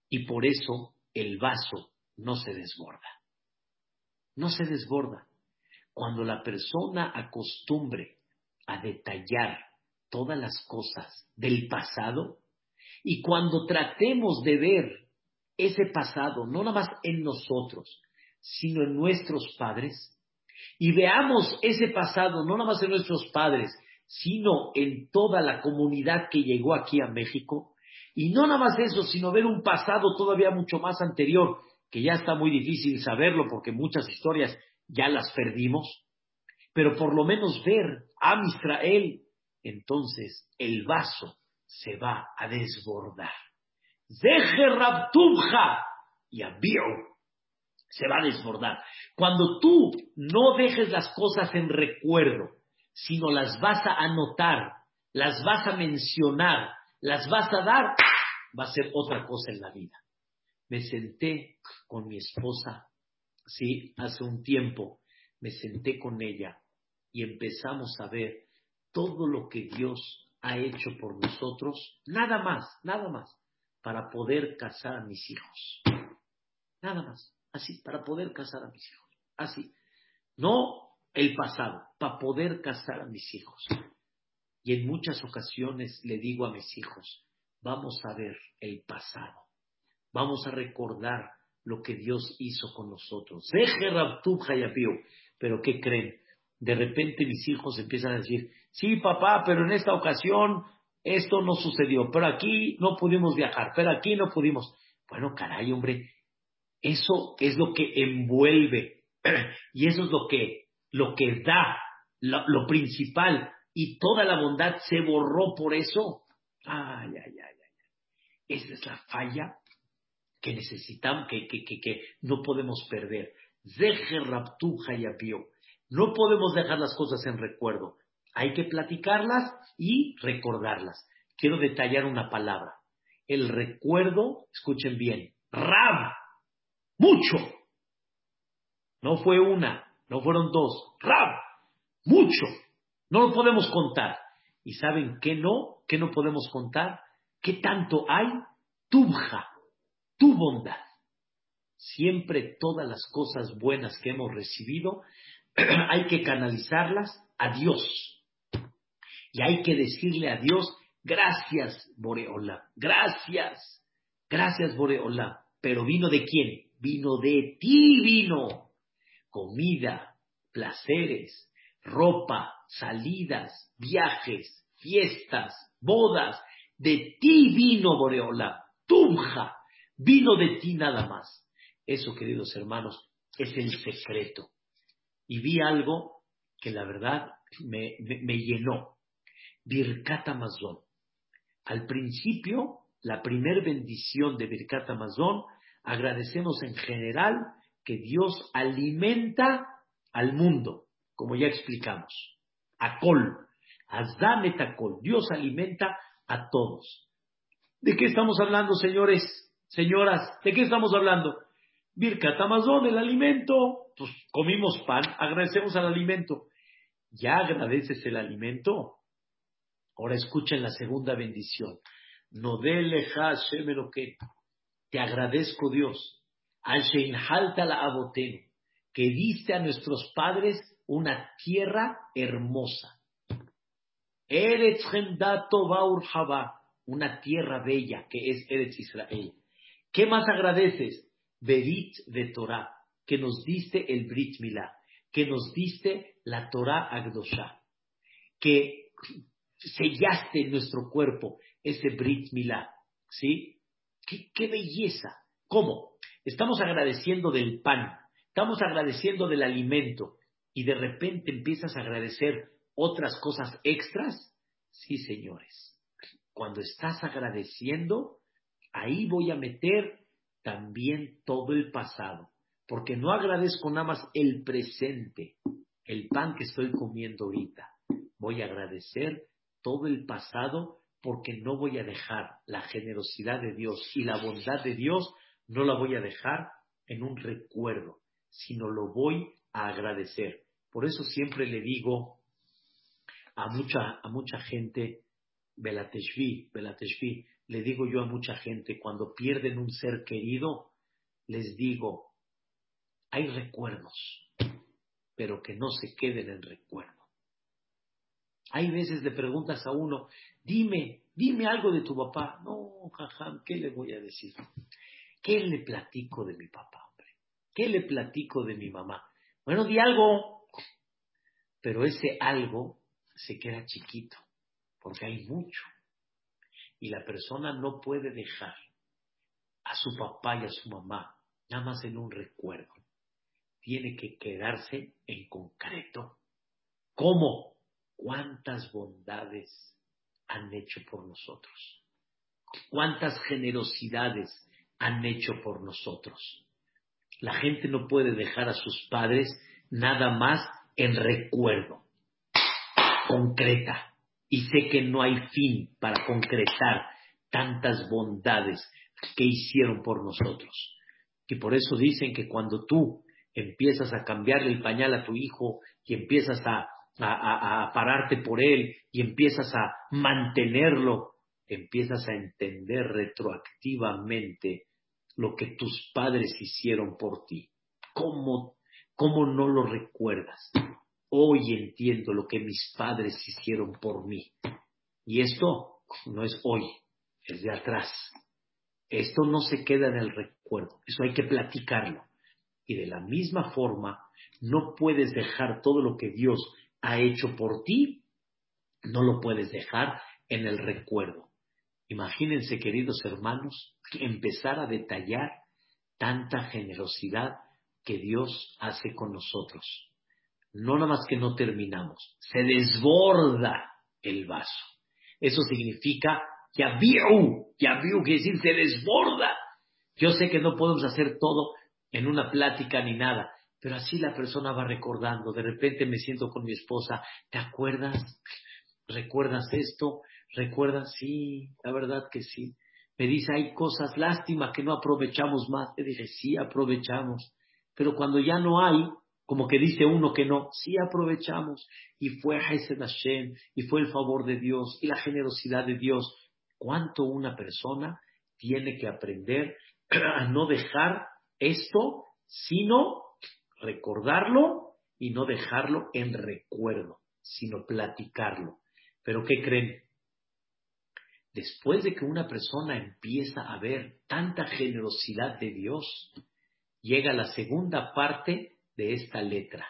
Y por eso el vaso no se desborda. No se desborda. Cuando la persona acostumbre a detallar todas las cosas del pasado y cuando tratemos de ver ese pasado, no nada más en nosotros, sino en nuestros padres, y veamos ese pasado, no nada más en nuestros padres, sino en toda la comunidad que llegó aquí a México, y no nada más eso, sino ver un pasado todavía mucho más anterior, que ya está muy difícil saberlo porque muchas historias ya las perdimos, pero por lo menos ver a Israel, entonces el vaso se va a desbordar. Deje Rabtubja y Abiu se va a desbordar. Cuando tú no dejes las cosas en recuerdo, sino las vas a anotar, las vas a mencionar, las vas a dar, va a ser otra cosa en la vida. Me senté con mi esposa, sí, hace un tiempo, me senté con ella y empezamos a ver todo lo que Dios ha hecho por nosotros, nada más, nada más, para poder casar a mis hijos. Nada más, así, para poder casar a mis hijos. Así. No el pasado, para poder casar a mis hijos. Y en muchas ocasiones le digo a mis hijos, vamos a ver el pasado, vamos a recordar lo que Dios hizo con nosotros. Pero ¿qué creen? De repente mis hijos empiezan a decir, sí, papá, pero en esta ocasión esto no sucedió, pero aquí no pudimos viajar, pero aquí no pudimos. Bueno, caray, hombre, eso es lo que envuelve y eso es lo que, lo que da, lo, principal y toda la bondad se borró por eso. Ay, ay, ay, ay. Esa es la falla que necesitamos, que, que, que, que no podemos perder. Deje raptuja y No podemos dejar las cosas en recuerdo. Hay que platicarlas y recordarlas. Quiero detallar una palabra. El recuerdo, escuchen bien, rab, mucho. No fue una, no fueron dos, rab, mucho. No lo podemos contar. ¿Y saben qué no? ¿Qué no podemos contar? ¿Qué tanto hay? Tubja, tu bondad. Siempre todas las cosas buenas que hemos recibido hay que canalizarlas a Dios. Y hay que decirle a Dios, gracias Boreola, gracias, gracias Boreola. Pero vino de quién? Vino de ti, vino. Comida, placeres, ropa, salidas, viajes, fiestas, bodas. De ti vino Boreola, Tumja, vino de ti nada más. Eso, queridos hermanos, es el secreto. Y vi algo que la verdad me, llenó. Birkat Amazon. Al principio, la primer bendición de Birkat Amazon, agradecemos en general que Dios alimenta al mundo, como ya explicamos. Akol. Azdan etakol. Dios alimenta a todos. ¿De qué estamos hablando, señores, señoras? ¿De qué estamos hablando? Birkat Amazon, el alimento. Pues comimos pan, agradecemos al alimento. ¿Ya agradeces el alimento? Ahora escuchen la segunda bendición. No deleja que te agradezco Dios. Al halta la aboten, que diste a nuestros padres una tierra hermosa. Eretz Baur una tierra bella que es Eretz Israel. ¿Qué más agradeces? Berit de Torah, que nos diste el Brit Milá, que nos diste la Torah Agdosha, que sellaste en nuestro cuerpo ese Brit Milá, ¿sí? ¿Qué, qué belleza. ¿Cómo? Estamos agradeciendo del pan, estamos agradeciendo del alimento y de repente empiezas a agradecer otras cosas extras. Sí, señores. Cuando estás agradeciendo, ahí voy a meter también todo el pasado, porque no agradezco nada más el presente, el pan que estoy comiendo ahorita. Voy a agradecer todo el pasado porque no voy a dejar la generosidad de Dios y la bondad de Dios, no la voy a dejar en un recuerdo, sino lo voy a agradecer. Por eso siempre le digo a mucha, a mucha gente, Belateshvi, Belateshvi, le digo yo a mucha gente, cuando pierden un ser querido, les digo, hay recuerdos, pero que no se queden en recuerdo. Hay veces le preguntas a uno, dime, dime algo de tu papá. No, jajam, ¿qué le voy a decir? ¿Qué le platico de mi papá, hombre? ¿Qué le platico de mi mamá? Bueno, di algo. Pero ese algo se queda chiquito, porque hay mucho. Y la persona no puede dejar a su papá y a su mamá nada más en un recuerdo. Tiene que quedarse en concreto. ¿Cómo? cuántas bondades han hecho por nosotros, cuántas generosidades han hecho por nosotros. La gente no puede dejar a sus padres nada más en recuerdo, concreta. Y sé que no hay fin para concretar tantas bondades que hicieron por nosotros. Y por eso dicen que cuando tú empiezas a cambiarle el pañal a tu hijo y empiezas a, a, pararte por él y empiezas a mantenerlo, empiezas a entender retroactivamente lo que tus padres hicieron por ti. ¿Cómo, cómo no lo recuerdas? Hoy entiendo lo que mis padres hicieron por mí. Y esto no es hoy, es de atrás. Esto no se queda en el recuerdo, eso hay que platicarlo. Y de la misma forma, no puedes dejar todo lo que Dios ha hecho por ti, no lo puedes dejar en el recuerdo. Imagínense, queridos hermanos, empezar a detallar tanta generosidad que Dios hace con nosotros. No nada más que no terminamos, se desborda el vaso. Eso significa ya vio, ya vio, que decir se desborda. Yo sé que no podemos hacer todo en una plática ni nada, pero así la persona va recordando. De repente me siento con mi esposa, ¿te acuerdas? ¿Recuerdas esto? ¿Recuerdas? Sí, la verdad que sí. Me dice, hay cosas, lástima que no aprovechamos más. Le dije, sí, aprovechamos. Pero cuando ya no hay, como que dice uno que no, sí aprovechamos. Y fue Hesed Hashem, y fue el favor de Dios, y la generosidad de Dios. ¿Cuánto una persona tiene que aprender a no dejar esto, sino recordarlo y no dejarlo en recuerdo, sino platicarlo? Pero ¿qué creen? Después de que una persona empieza a ver tanta generosidad de Dios, llega la segunda parte de esta letra,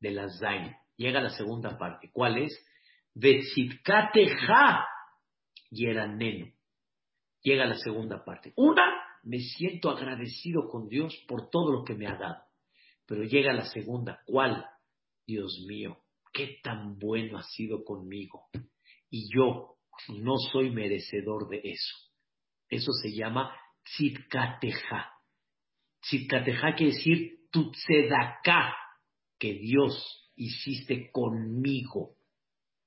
de la Zain. Llega la segunda parte. ¿Cuál es? Betzitkateja Yeranenu. Llega la segunda parte. Una, me siento agradecido con Dios por todo lo que me ha dado. Pero llega la segunda. ¿Cuál? Dios mío, qué tan bueno ha sido conmigo. Y yo no soy merecedor de eso. Eso se llama tzitkateja. Tzitkateja quiere decir tu tzedaká que Dios hiciste conmigo.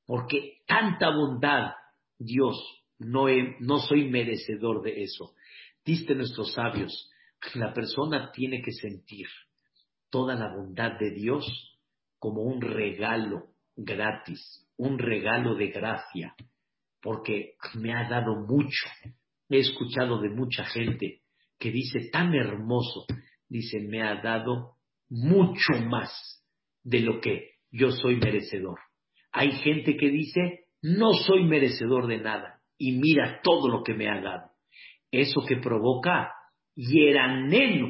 Porque tanta bondad, Dios, no, no soy merecedor de eso. Diste nuestros sabios, la persona tiene que sentir toda la bondad de Dios como un regalo gratis, un regalo de gracia, porque me ha dado mucho. He escuchado de mucha gente que dice tan hermoso, dice, me ha dado mucho más de lo que yo soy merecedor. Hay gente que dice, no soy merecedor de nada y mira todo lo que me ha dado. Eso que provoca hieraneno.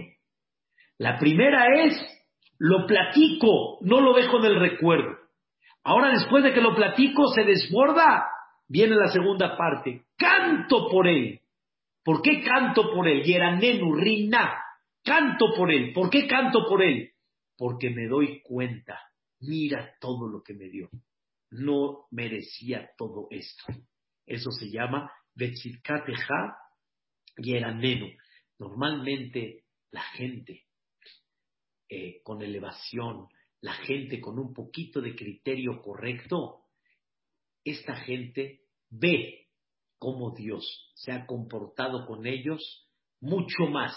La primera es, lo platico, no lo dejo en el recuerdo. Ahora después de que lo platico se desborda, viene la segunda parte. Canto por él. ¿Por qué canto por él? Yeranenu, Rina. Canto por él. ¿Por qué canto por él? Porque me doy cuenta. Mira todo lo que me dio. No merecía todo esto. Eso se llama Betzitkateja Yeranenu. Normalmente la gente eh, con elevación, la gente con un poquito de criterio correcto, esta gente ve cómo Dios se ha comportado con ellos mucho más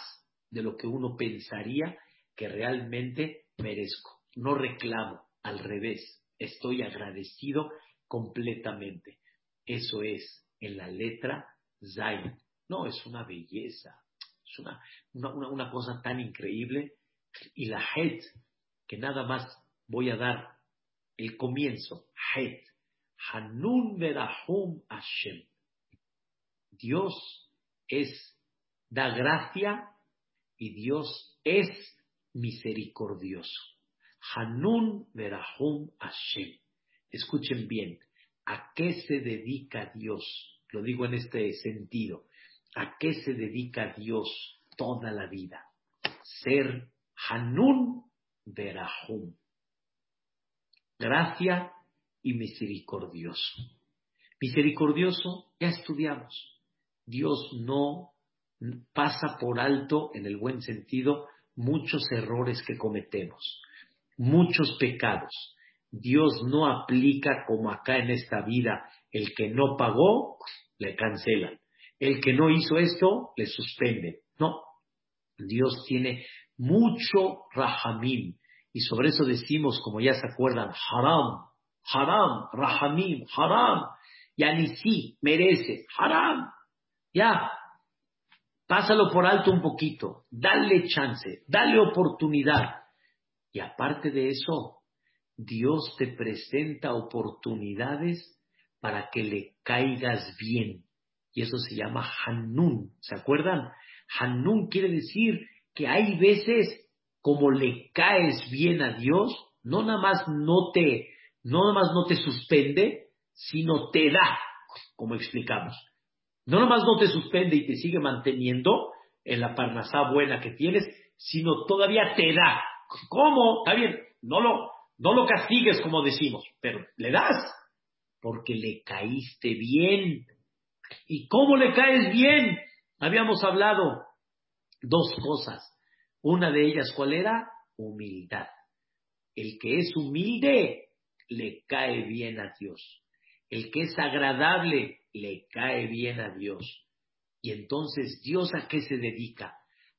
de lo que uno pensaría que realmente merezco. No reclamo, al revés, estoy agradecido completamente. Eso es en la letra Zain. No, es una belleza, es una, una cosa tan increíble. Y la Het, que nada más voy a dar el comienzo, Het, Hanun Verahum Hashem. Dios es, da gracia y Dios es misericordioso. Hanun Verahum Hashem. Escuchen bien, ¿a qué se dedica Dios? Lo digo en este sentido. ¿A qué se dedica Dios toda la vida? Ser Hanun Verahum. Gracia y misericordioso. Misericordioso, ya estudiamos. Dios no pasa por alto, en el buen sentido, muchos errores que cometemos, muchos pecados. Dios no aplica como acá en esta vida, el que no pagó, le cancelan. El que no hizo esto, le suspende. No, Dios tiene mucho rahamim. Y sobre eso decimos, como ya se acuerdan, haram, haram, rahamim, haram. Ya ni sí, merece, haram. Ya, pásalo por alto un poquito, dale chance, dale oportunidad. Y aparte de eso, Dios te presenta oportunidades para que le caigas bien. Y eso se llama Hanun. ¿Se acuerdan? Hanun quiere decir que hay veces como le caes bien a Dios, no nada más no te, no nada más no te suspende, sino te da, como explicamos. No nada más no te suspende y te sigue manteniendo en la parnasá buena que tienes, sino todavía te da. ¿Cómo? Está bien, no lo, no lo castigues como decimos, pero le das porque le caíste bien. ¿Y cómo le caes bien? Habíamos hablado dos cosas. Una de ellas, ¿cuál era? Humildad. El que es humilde le cae bien a Dios. El que es agradable le cae bien a Dios. Y entonces, ¿Dios a qué se dedica?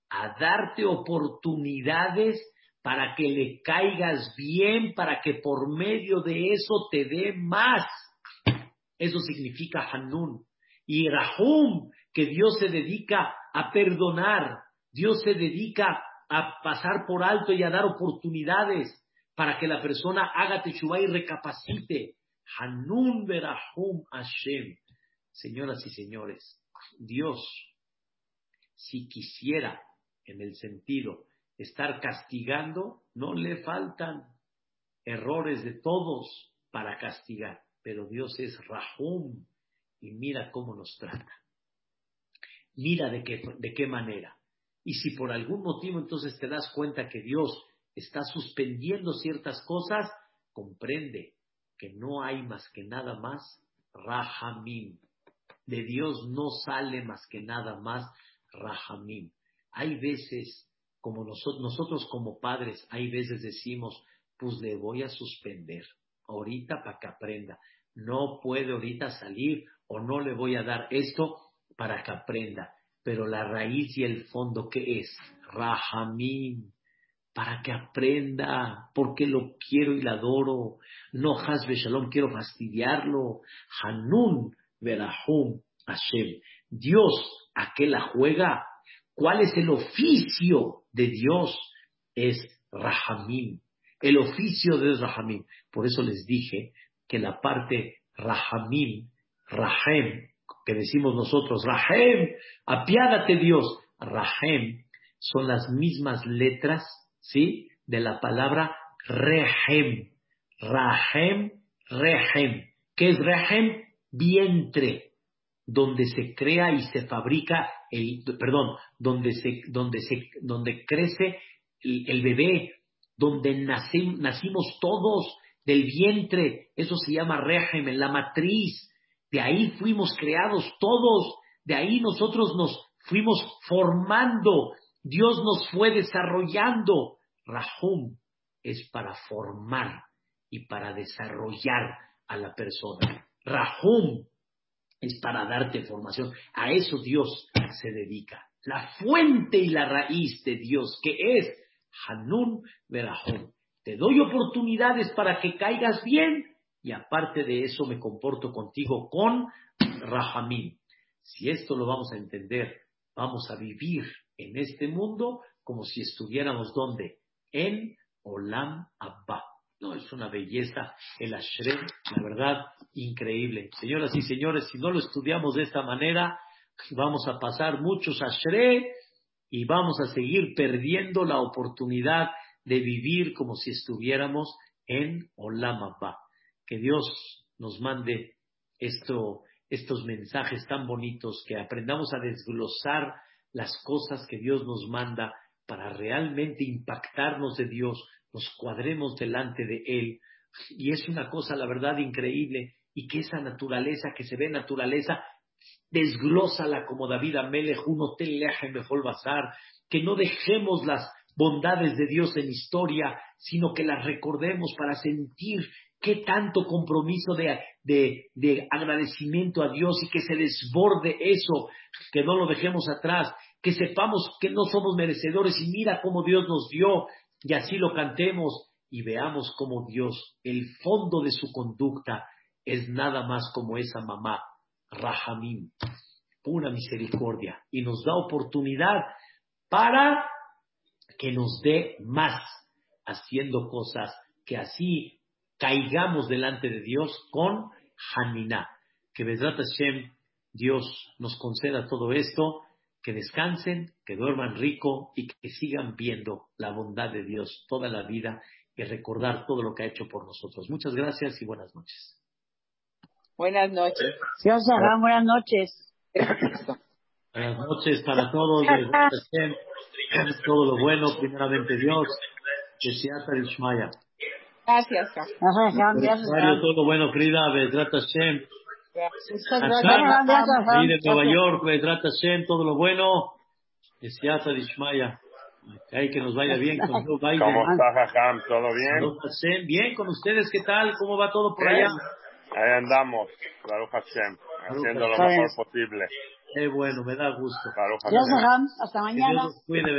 A darte oportunidades para que le caigas bien, para que por medio de eso te dé más. Eso significa Hanun. Y Rahum, que Dios se dedica a perdonar, Dios se dedica a pasar por alto y a dar oportunidades para que la persona haga teshuva y recapacite. Hanun Berahum Hashem. Señoras y señores, Dios, si quisiera, en el sentido, estar castigando, no le faltan errores de todos para castigar, pero Dios es Rahum y mira cómo nos trata. Mira de qué, de qué manera. Y si por algún motivo entonces te das cuenta que Dios está suspendiendo ciertas cosas, comprende que no hay más que nada más Rahamim. De Dios no sale más que nada más Rahamim. Hay veces, como nosotros, nosotros como padres, hay veces decimos, pues le voy a suspender ahorita para que aprenda. No puede ahorita salir o no le voy a dar esto para que aprenda. Pero la raíz y el fondo, ¿qué es? Rahamim, para que aprenda, porque lo quiero y lo adoro. No Hasbe Shalom, quiero fastidiarlo. Hanun Verahum Hashem. Dios, ¿a qué la juega? ¿Cuál es el oficio de Dios? Es Rahamim. El oficio de Rahamim. Por eso les dije que la parte Rahamim, Rahem, que decimos nosotros, Rahem, apiádate Dios. Rahem son las mismas letras, ¿sí? De la palabra Rehem. Rahem, Rehem. ¿Qué es Rehem? Vientre, donde se crea y se fabrica el, perdón, donde se, donde se, donde crece el, bebé, donde nacimos todos del vientre, eso se llama Rehem, en la matriz, de ahí fuimos creados todos, de ahí nosotros nos fuimos formando, Dios nos fue desarrollando. Rahum es para formar y para desarrollar a la persona. Rahum es para darte formación. A eso Dios se dedica. La fuente y la raíz de Dios, que es Hanun Berahum. Te doy oportunidades para que caigas bien y aparte de eso me comporto contigo con Rahamim. Si esto lo vamos a entender, vamos a vivir en este mundo como si estuviéramos donde? En Olam Abba. No, es una belleza el Ashrem, la verdad, increíble. Señoras y señores, si no lo estudiamos de esta manera, vamos a pasar muchos Ashre y vamos a seguir perdiendo la oportunidad de vivir como si estuviéramos en Olam Abba que Dios nos mande estos mensajes tan bonitos, que aprendamos a desglosar las cosas que Dios nos manda para realmente impactarnos de Dios, nos cuadremos delante de Él. Y es una cosa, la verdad, increíble. Y que esa naturaleza, que se ve naturaleza, desglósala como David Amelech, un hotel leja mejor bazar. Que no dejemos las bondades de Dios en historia, sino que las recordemos para sentir qué tanto compromiso de, de, agradecimiento a Dios y que se desborde eso, que no lo dejemos atrás, que sepamos que no somos merecedores y mira cómo Dios nos dio y así lo cantemos y veamos cómo Dios, el fondo de su conducta es nada más como esa mamá, Rahamim, pura misericordia y nos da oportunidad para que nos dé más haciendo cosas que así caigamos delante de Dios con Haniná. Que Bezrat Hashem, Dios nos conceda todo esto, que descansen, que duerman rico y que sigan viendo la bondad de Dios toda la vida y recordar todo lo que ha hecho por nosotros. Muchas gracias y buenas noches. Buenas noches. Dios buenas noches. Buenas noches para todos. todo lo bueno, primeramente Dios. Gracias, Gracias, Todo lo bueno, Frida, Hashem. Y de Nueva York, todo lo bueno. Deseata Ishmaya. Hay que nos vaya bien con Joe Biden. ¿Cómo está, Jajam? ¿Todo bien? Bien, con ustedes, ¿qué tal? ¿Cómo va todo por allá? Ahí andamos, Baruch Hashem, haciendo lo mejor posible. Qué bueno, me da gusto. Gracias, Hasta mañana. Cuide,